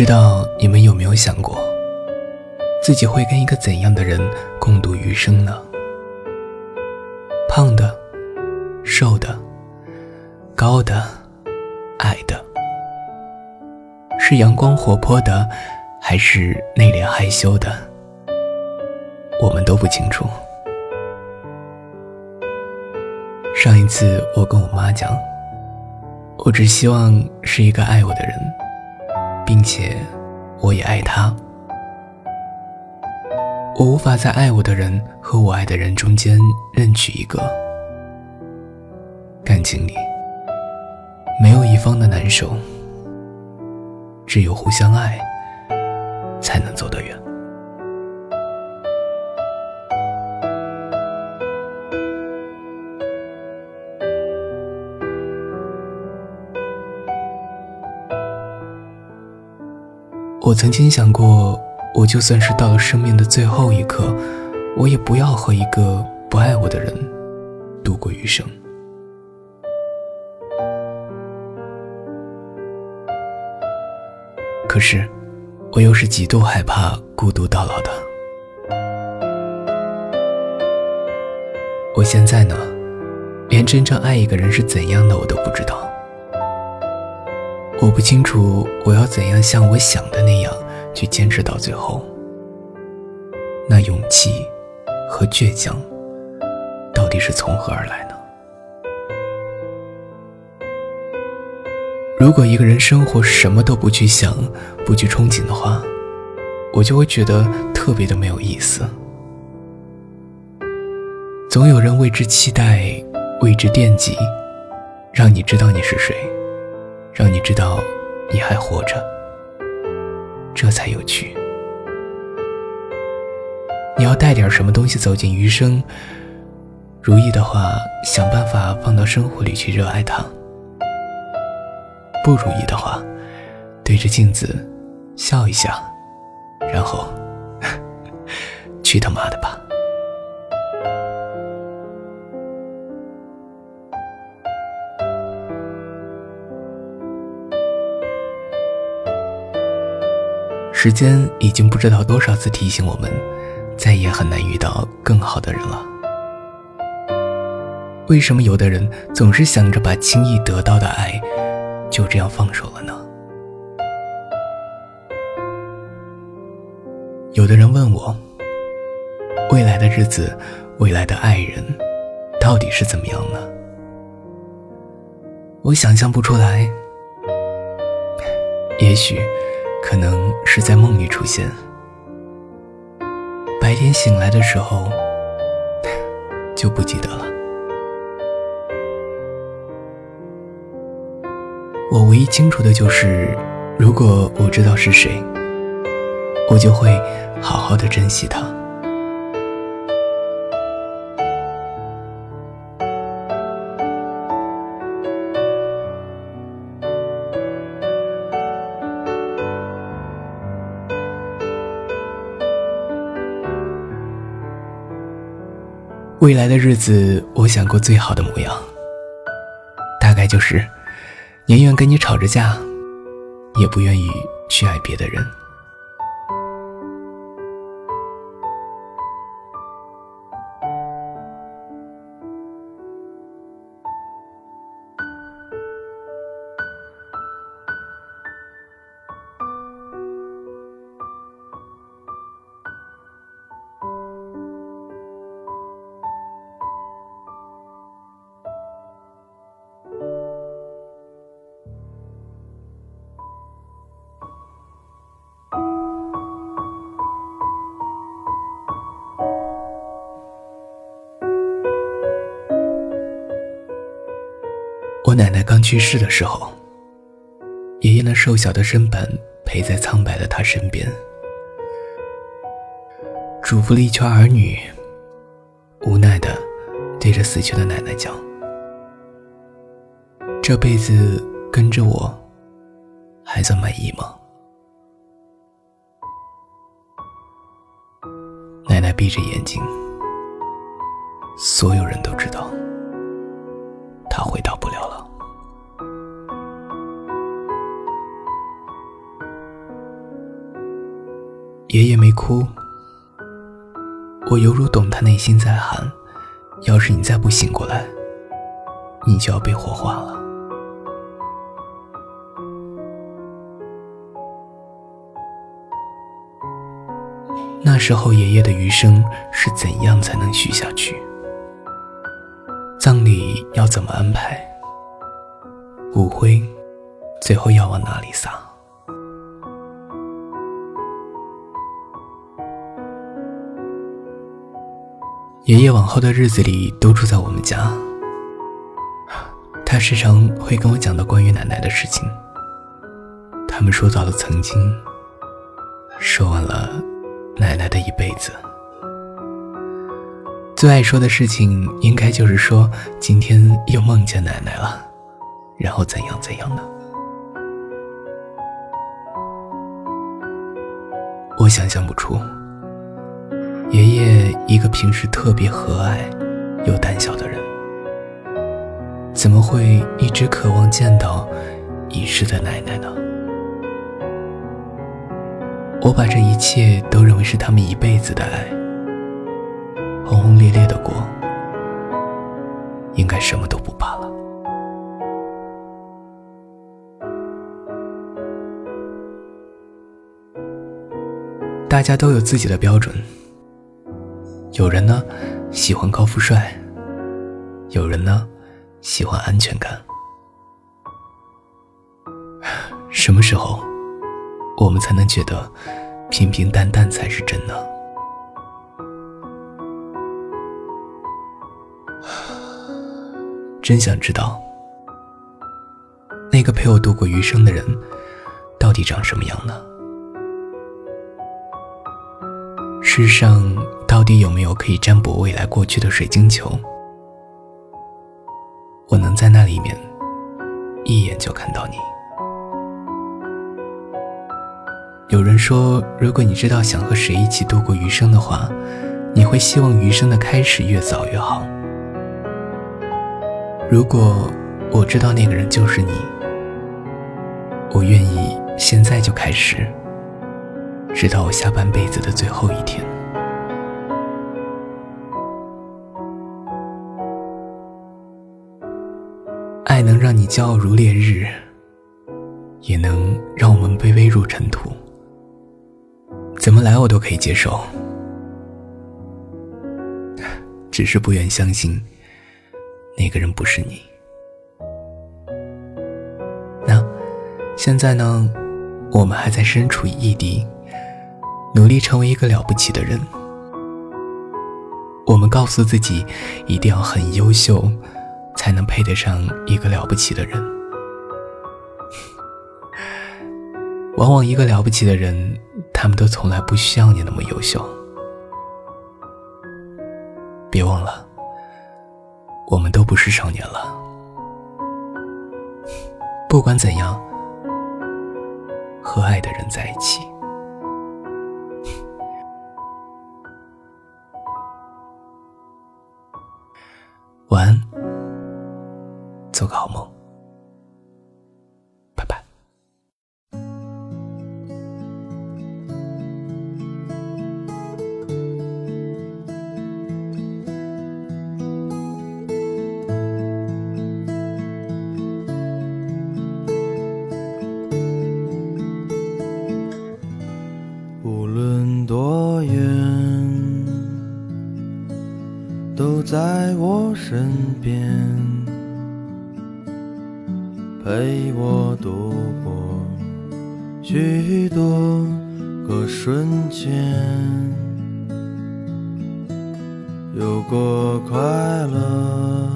不知道你们有没有想过，自己会跟一个怎样的人共度余生呢？胖的、瘦的、高的、矮的，是阳光活泼的，还是内敛害羞的？我们都不清楚。上一次我跟我妈讲，我只希望是一个爱我的人，并且我也爱他。我无法在爱我的人和我爱的人中间任取一个。感情里没有一方的难受，只有互相爱，才能走得远。我曾经想过，我就算是到了生命的最后一刻，我也不要和一个不爱我的人度过余生。可是，我又是极度害怕孤独到老的。我现在呢，连真正爱一个人是怎样的我都不知道。我不清楚我要怎样像我想的那样去坚持到最后。那勇气和倔强到底是从何而来呢？如果一个人生活什么都不去想、不去憧憬的话，我就会觉得特别的没有意思。总有人为之期待，为之惦记，让你知道你是谁。让你知道你还活着，这才有趣。你要带点什么东西走进余生，如意的话，想办法放到生活里去热爱它；不如意的话，对着镜子笑一下，然后 去他妈的吧。时间已经不知道多少次提醒我们，再也很难遇到更好的人了。为什么有的人总是想着把轻易得到的爱就这样放手了呢？有的人问我，未来的日子，未来的爱人，到底是怎么样呢？我想象不出来。也许。可能是在梦里出现，白天醒来的时候 就不记得了。我唯一清楚的就是，如果我知道是谁，我就会好好的珍惜他。未来的日子，我想过最好的模样，大概就是宁愿跟你吵着架，也不愿意去爱别的人。奶奶刚去世的时候，爷爷那瘦小的身板陪在苍白的她身边，嘱咐了一圈儿女，无奈的对着死去的奶奶讲：“这辈子跟着我，还算满意吗？”奶奶闭着眼睛，所有人都知道，爷爷没哭，我犹如懂他内心在喊：要是你再不醒过来，你就要被火化了。那时候，爷爷的余生是怎样才能续下去？葬礼要怎么安排？骨灰最后要往哪里撒？爷爷往后的日子里都住在我们家，他时常会跟我讲到关于奶奶的事情。他们说到了曾经，说完了奶奶的一辈子。最爱说的事情，应该就是说今天又梦见奶奶了，然后怎样怎样的。我想象不出，爷爷一个平时特别和蔼又胆小的人，怎么会一直渴望见到已逝的奶奶呢？我把这一切都认为是他们一辈子的爱。轰轰烈烈的过，应该什么都不怕了。大家都有自己的标准，有人呢喜欢高富帅，有人呢喜欢安全感。什么时候，我们才能觉得平平淡淡才是真呢？真想知道，那个陪我度过余生的人，到底长什么样呢？世上到底有没有可以占卜未来过去的水晶球？我能在那里面一眼就看到你。有人说，如果你知道想和谁一起度过余生的话，你会希望余生的开始越早越好。如果我知道那个人就是你，我愿意现在就开始，直到我下半辈子的最后一天。爱能让你骄傲如烈日，也能让我们卑微如尘土。怎么来我都可以接受，只是不愿相信。那个人不是你。那现在呢？我们还在身处异地，努力成为一个了不起的人。我们告诉自己，一定要很优秀，才能配得上一个了不起的人。往往一个了不起的人，他们都从来不需要你那么优秀。别忘了。我们都不是少年了，不管怎样，和爱的人在一起。做个好梦。拜拜。无论多远。都在我身边。陪我度过许多个瞬间，有过快乐，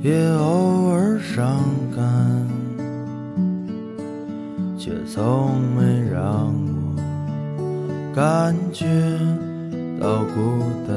也偶尔伤感，却从没让我感觉。到孤单，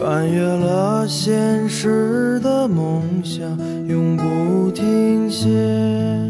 穿越了现实的梦想，永不停歇。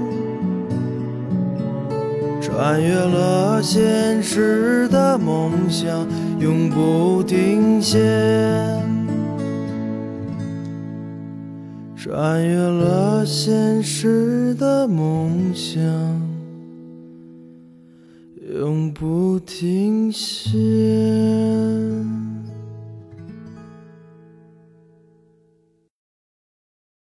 穿越了现实的梦想，永不停歇。穿越了现实的梦想，永不停歇。